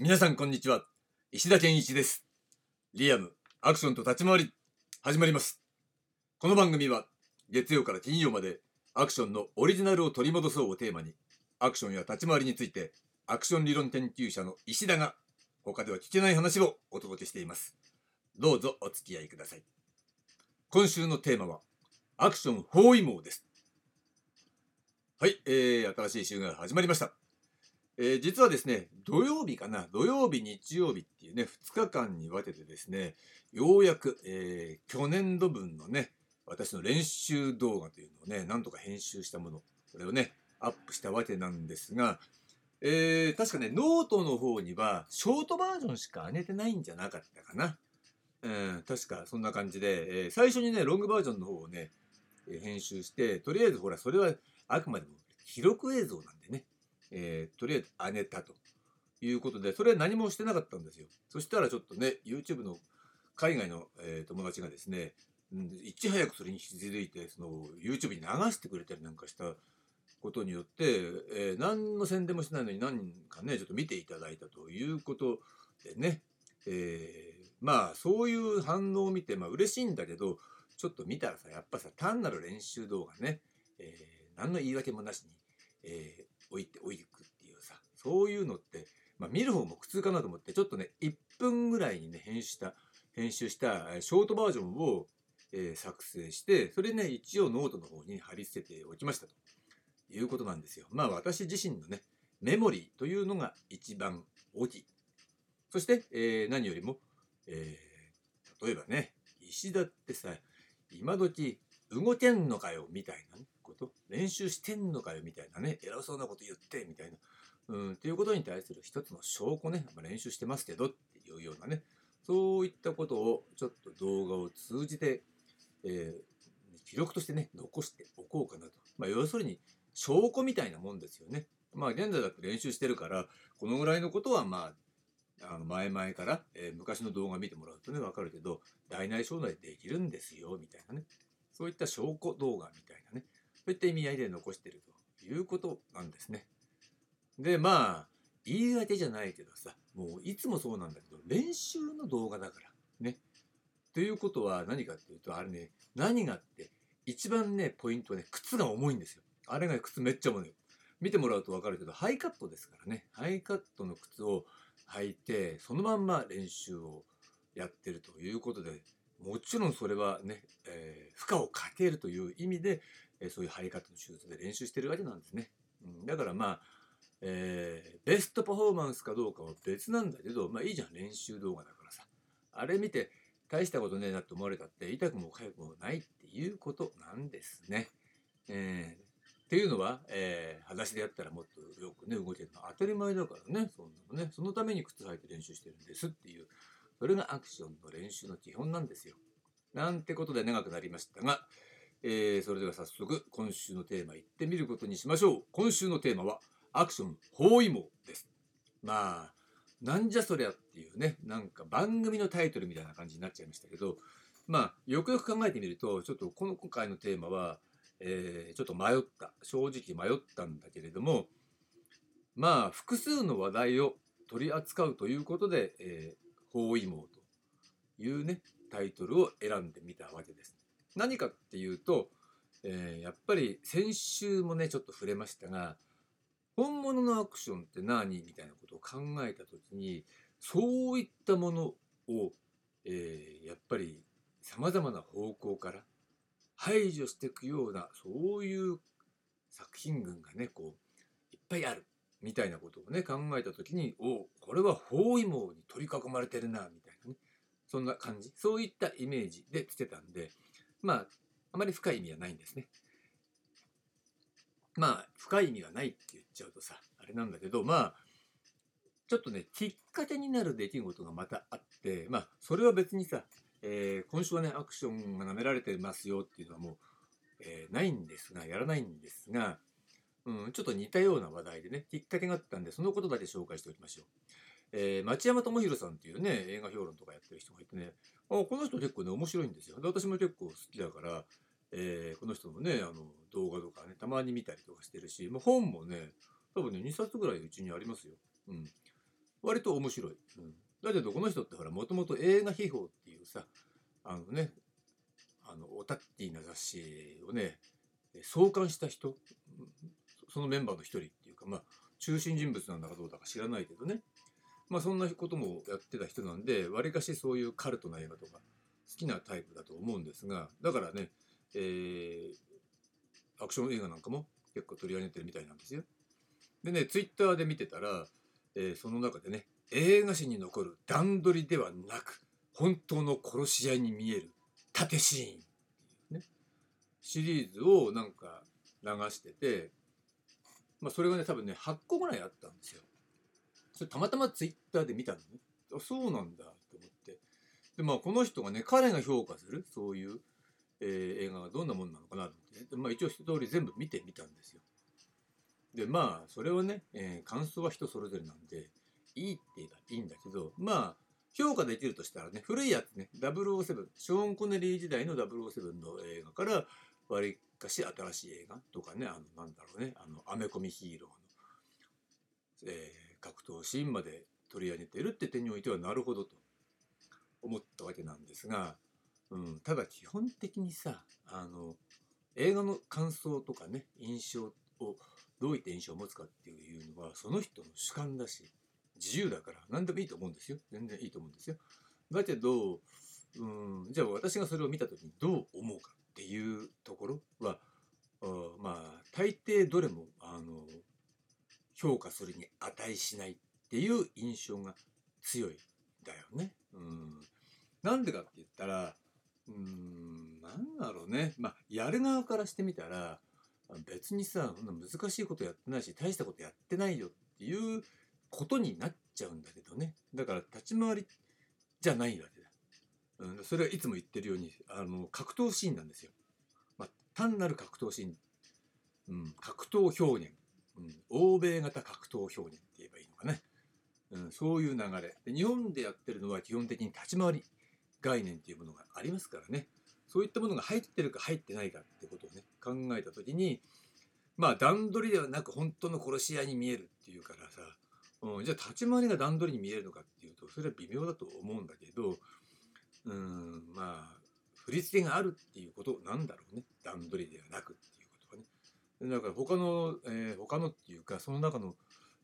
皆さんこんにちは。石田健一です。リアムアクションと立ち回り始まります。この番組は月曜から金曜までアクションのオリジナルを取り戻そうをテーマにアクションや立ち回りについてアクション理論研究者の石田が他では聞けない話をお届けしています。どうぞお付き合いください。今週のテーマはアクション包囲網です。はい、えー、新しい週が始まりました。えー、実はですね、土曜日かな、土曜日、日曜日っていうね、2日間に分けてですね、ようやく、えー、去年度分のね、私の練習動画というのをね、なんとか編集したもの、これをね、アップしたわけなんですが、えー、確かね、ノートの方には、ショートバージョンしか上げてないんじゃなかったかな。うん、確かそんな感じで、えー、最初にね、ロングバージョンの方をね、編集して、とりあえずほら、それはあくまでも記録映像なんでね、えー、とりあえず上げたということで、それは何もしてなかったんですよ。そしたらちょっとね、YouTube の海外の、えー、友達がですね、いち早くそれに気づいて、その YouTube に流してくれたりなんかしたことによって、えー、何の宣伝もしないのに何かね、ちょっと見ていただいたということでね、えー、まあそういう反応を見て、まあ嬉しいんだけど、ちょっと見たらさ、やっぱさ、単なる練習動画ね、えー、何の言い訳もなしに、え置いておいくっていうさそういうのって、まあ、見る方も苦痛かなと思ってちょっとね1分ぐらいにね編集した編集したショートバージョンを、えー、作成してそれね一応ノートの方に貼り付けておきましたということなんですよ。まあ私自身のねメモリーというのが一番大きい。そして、えー、何よりも、えー、例えばね石田ってさ今時動けんのかよみたいなねと練習してんのかよみたいなね偉そうなこと言ってみたいな。うんっていうことに対する一つの証拠ね、練習してますけどっていうようなねそういったことをちょっと動画を通じて、えー、記録としてね残しておこうかなと、まあ、要するに証拠みたいなもんですよね。まあ現在だって練習してるからこのぐらいのことはまああの前々から、えー、昔の動画見てもらうとね分かるけど大内小内できるんですよみたいなね。そういった証拠動画みたいなね。そういった意味合いで残してるということなんですね。でまあ言い訳じゃないけどさもういつもそうなんだけど練習の動画だからね。ということは何かっていうとあれね何がって一番ねポイントはね靴が重いんですよ。あれが靴めっちゃ重い。見てもらうと分かるけどハイカットですからねハイカットの靴を履いてそのまんま練習をやってるということでもちろんそれはね、えー、負荷をかけるという意味でえそういう入り方の手術で練習してるわけなんですね。うん、だからまあ、えー、ベストパフォーマンスかどうかは別なんだけど、まあいいじゃん、練習動画だからさ。あれ見て、大したことねえなって思われたって、痛くも痒くもないっていうことなんですね。えー、っていうのは、えー、裸足でやったらもっとよくね、動けるのは当たり前だからね、そんなのね。そのために靴履いて練習してるんですっていう、それがアクションの練習の基本なんですよ。なんてことで長くなりましたが、えー、それでは早速今週のテーマいってみることにしましょう今週のテーマはアクション包囲網ですまあなんじゃそりゃっていうねなんか番組のタイトルみたいな感じになっちゃいましたけどまあよくよく考えてみるとちょっとこの今回のテーマは、えー、ちょっと迷った正直迷ったんだけれどもまあ複数の話題を取り扱うということで、えー、包囲網というねタイトルを選んでみたわけです。何かっていうと、えー、やっぱり先週もねちょっと触れましたが本物のアクションって何みたいなことを考えた時にそういったものを、えー、やっぱりさまざまな方向から排除していくようなそういう作品群がねこういっぱいあるみたいなことをね考えた時におこれは包囲網に取り囲まれてるなみたいなねそんな感じ。そういったイメージでつけたんでまあ、あまり深い意味はないんですね。まあ、深い意味がないって言っちゃうとさ、あれなんだけど、まあ、ちょっとね、きっかけになる出来事がまたあって、まあ、それは別にさ、えー、今週はね、アクションが舐められてますよっていうのはもう、えー、ないんですが、やらないんですが、うん、ちょっと似たような話題でね、きっかけがあったんで、そのことだけ紹介しておきましょう。えー、町山智博さんっていうね、映画評論とかやってる人がいてね、あこの人結構ね、面白いんですよ。で私も結構好きだから、えー、この人のね、あの動画とかね、たまに見たりとかしてるし、まあ、本もね、多分ね、2冊ぐらいうちにありますよ。うん。割と面白い、うん、だけどこの人ってほらもともと映画秘宝っていうさあのねあのオタッティな雑誌をね創刊した人そのメンバーの一人っていうかまあ中心人物なんだかどうだか知らないけどねまあそんなこともやってた人なんでわりかしそういうカルトな映画とか好きなタイプだと思うんですがだからね、えー、アクション映画なんかも結構取り上げてるみたいなんですよ。でねツイッターで見てたら、えー、その中でね映画史に残る段取りではなく本当の殺し合いに見える縦シーン、ね、シリーズをなんか流してて、まあ、それがね多分ね8個ぐらいあったんですよ。それたまたまツイッターで見たの？ね。あそうなんだと思って。でまあこの人がね彼が評価するそういう、えー、映画がどんなもんなのかなと思って、ね、まあ、一応一通り全部見てみたんですよ。でまあそれはね、えー、感想は人それぞれなんでいいって言えばいいんだけどまあ評価できるとしたらね古いやつね007ショーン・コネリー時代の007の映画からわりかし新しい映画とかねあのなんだろうねあのアメコミヒーローの、えー、格闘シーンまで取り上げてるって点においてはなるほどと思ったわけなんですが、うん、ただ基本的にさあの映画の感想とかね印象をどういった印象を持つかっていうのはその人の主観だし自由だから何でもいいと思うんですよ。全然いいと思うんですよ。だけどうんじゃあ私がそれを見た時にどう思うかっていうところはまあ大抵どれも評価するに値しないっていう印象が強いだよね。うん。なんでかって言ったらうんなんだろうね。まあやる側からしてみたら別にさ難しいことやってないし大したことやってないよっていうことになっちゃうんだけどね。だから立ち回りじゃないわけだ、うん、それはいつも言ってるようにあの格闘シーンなんですよ、まあ、単なる格闘シーン、うん、格闘表現、うん、欧米型格闘表現って言えばいいのかね、うん、そういう流れ。で日本でやってるのは基本的に立ち回り概念っていうものがありますからね。そういったものが入ってるか入ってないかってことをね考えた時にまあ段取りではなく本当の殺し合いに見えるっていうからさ、うん、じゃあ立ち回りが段取りに見えるのかっていうとそれは微妙だと思うんだけどうん。まあ振り付けがあるっていうことなんだろうね。段取りではなくってだから他の、えー、他のっていうかその中の、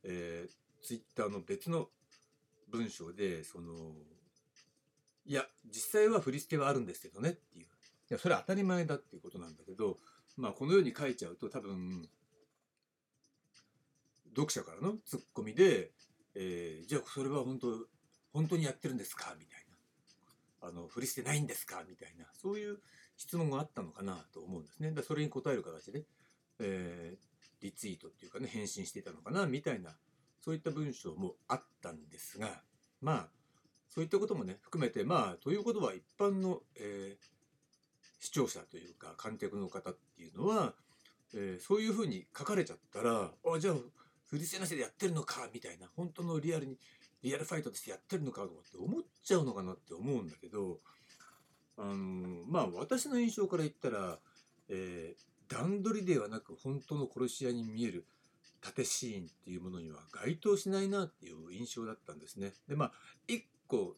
えー、ツイッターの別の文章でそのいや実際は振り付けはあるんですけどねっていう。いやそれは当たり前だっていうことなんだけど、まあ、このように書いちゃうと多分読者からのツッコミで、えー、じゃあそれは本当本当にやってるんですか？みたいな。あの振り捨てないんですか？みたいな。そういう質問があったのかなと思うんですね。だそれに答える形で、えー、リツイートっていうかね返信していたのかなみたいなそういった文章もあったんですがまあそういったこともね含めてまあということは一般の、えー、視聴者というか観客の方っていうのは、えー、そういうふうに書かれちゃったらあじゃあ振り捨てなしでやってるのかみたいな本当のリアルにリアルファイトとしてやってるのかとかって思っちゃうのかなって思うんだけどあの、まあ私の印象から言ったら、えー、段取りではなく本当の殺し屋に見える縦シーンっていうものには該当しないなっていう印象だったんですね。でまあ一個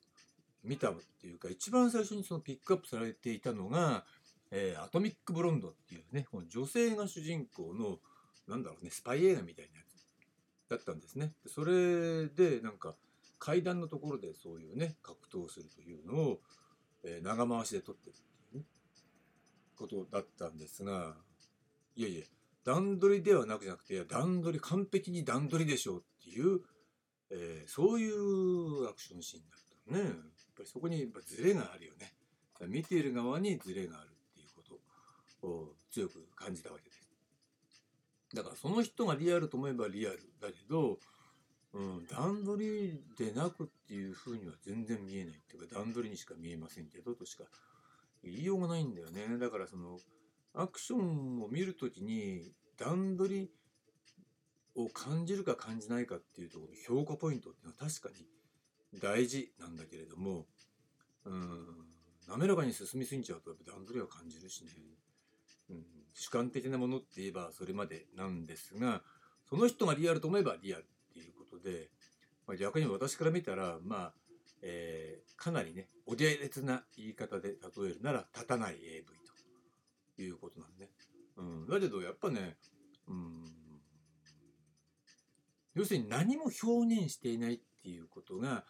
見たっていうか一番最初にそのピックアップされていたのがえー、アトミック・ブロンドっていうねこの女性が主人公のなんだろうねスパイ映画みたいなやつだったんですね。それでなんか階段のところでそういうね格闘するというのを、えー、長回しで撮ってるっていう、ね、ことだったんですがいやいや段取りではなくじゃなくて段取り完璧に段取りでしょうっていう、えー、そういうアクションシーンだったのね。やっぱりそこにやっぱズレがあるよね。見ている側にズレがあるっていうことを。強く感じたわけです。だからその人がリアルと思えばリアルだけど、うん、段取りでなくっていうふうには全然見えないっていうか段取りにしか見えませんけどとしか言いようがないんだよね。だからそのアクションを見るときに段取りを感じるか感じないかっていうところの評価ポイントっていうのは確かに大事なんだけれども、うん、滑らかに進みすぎちゃうと段取りは感じるしね。うん、主観的なものって言えばそれまでなんですがその人がリアルと思えばリアルっていうことでまあ、逆に私から見たらまあ、えー、かなりねお下劣な言い方で例えるなら立たない AV ということなんで、うん、だけどやっぱね、うん、要するに何も表現していないっていうことが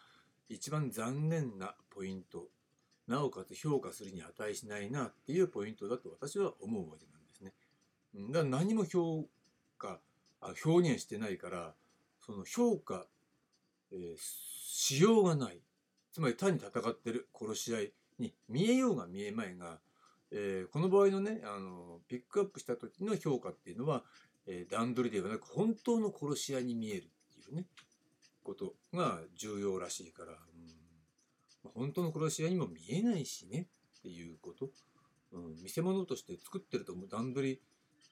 一番残念なポイント。なおかつ評価するに値しないなっていうポイントだと私は思うわけなんですね。だから何も評価あ表現してないからその評価、えー、しようがない。つまり単に戦ってる殺し合いに見えようが見えまいが、えー、この場合のねあのピックアップした時の評価っていうのは、えー、段取りではなく本当の殺し合いに見えるっていうねことが重要らしいから、うん、本当の殺し合いにも見えないしねっていうこと、うん、見せ物として作ってると段取り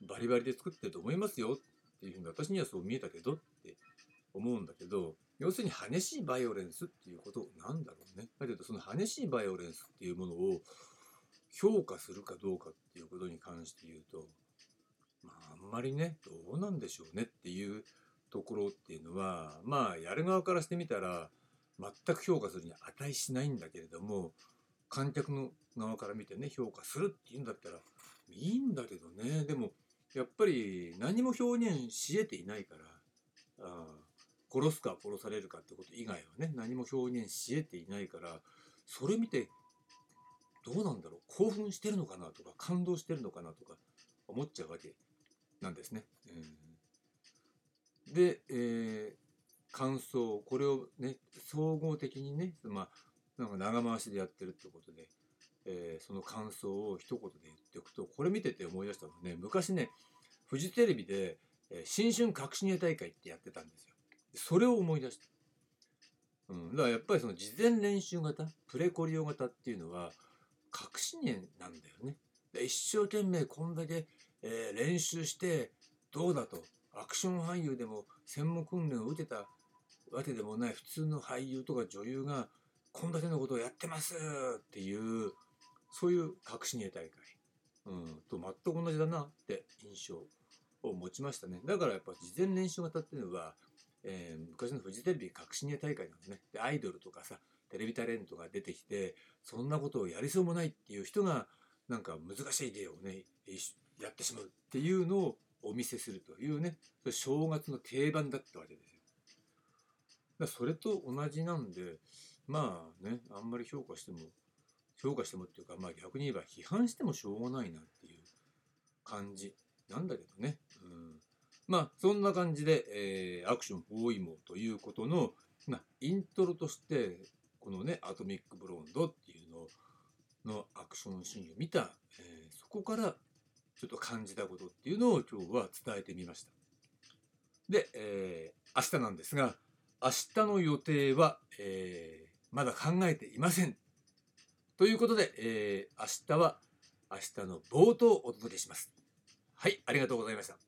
バリバリで作ってると思いますよっていうふうに私にはそう見えたけどって思うんだけど要するに激しいバイオレンスっていうことなんだろうね。だけどその激しいバイオレンスっていうものを評価するかどうかっていうことに関して言うとまああんまりねどうなんでしょうねっていうところっていうのはまあやる側からしてみたら全く評価するに値しないんだけれども観客の側から見てね評価するっていうんだったらいいんだけどね。でもやっぱり何も表現し得ていないからあ殺すか殺されるかってこと以外はね何も表現し得ていないからそれ見てどうなんだろう？興奮してるのかなとか感動してるのかなとか思っちゃうわけなんですね。で、えー、感想これをね総合的にねまあなんか長回しでやってるってことで、えー、その感想を一言で言っておくとこれ見てて思い出したのね昔ねフジテレビで、えー、新春隠し芸大会ってやってたんですよ。それを思い出した。うん、だからやっぱりその事前練習型プレコリオ型っていうのは隠し芸なんだよね。で一生懸命こんだけ、えー、練習してどうだと。アクション俳優でも専門訓練を受けたわけでもない普通の俳優とか女優がこんだけのことをやってますっていうそういう隠し芸大会、うん、と全く同じだなって印象を持ちましたね。だからやっぱ事前練習型っていうのは、えー、昔のフジテレビ隠し芸大会なんですね。でアイドルとかさテレビタレントが出てきてそんなことをやりそうもないっていう人がなんか難しい芸をねやってしまうっていうのをお見せするというね正月の定番だったわけですよ。だそれと同じなんでまあねあんまり評価しても評価してもっていうかまあ逆に言えば批判してもしょうがないなっていう感じなんだけどね。うん、まあそんな感じで、えー、アクション包囲網ということの、ま、イントロとしてこのねアトミックブロンドっていうののアクションシーンを見た、えー、そこからちょっと感じたことっていうのを今日は伝えてみました。で、えー、明日なんですが明日の予定は、えー、まだ考えていません。ということで、えー、明日は明日の冒頭をお届けします。はい、ありがとうございました。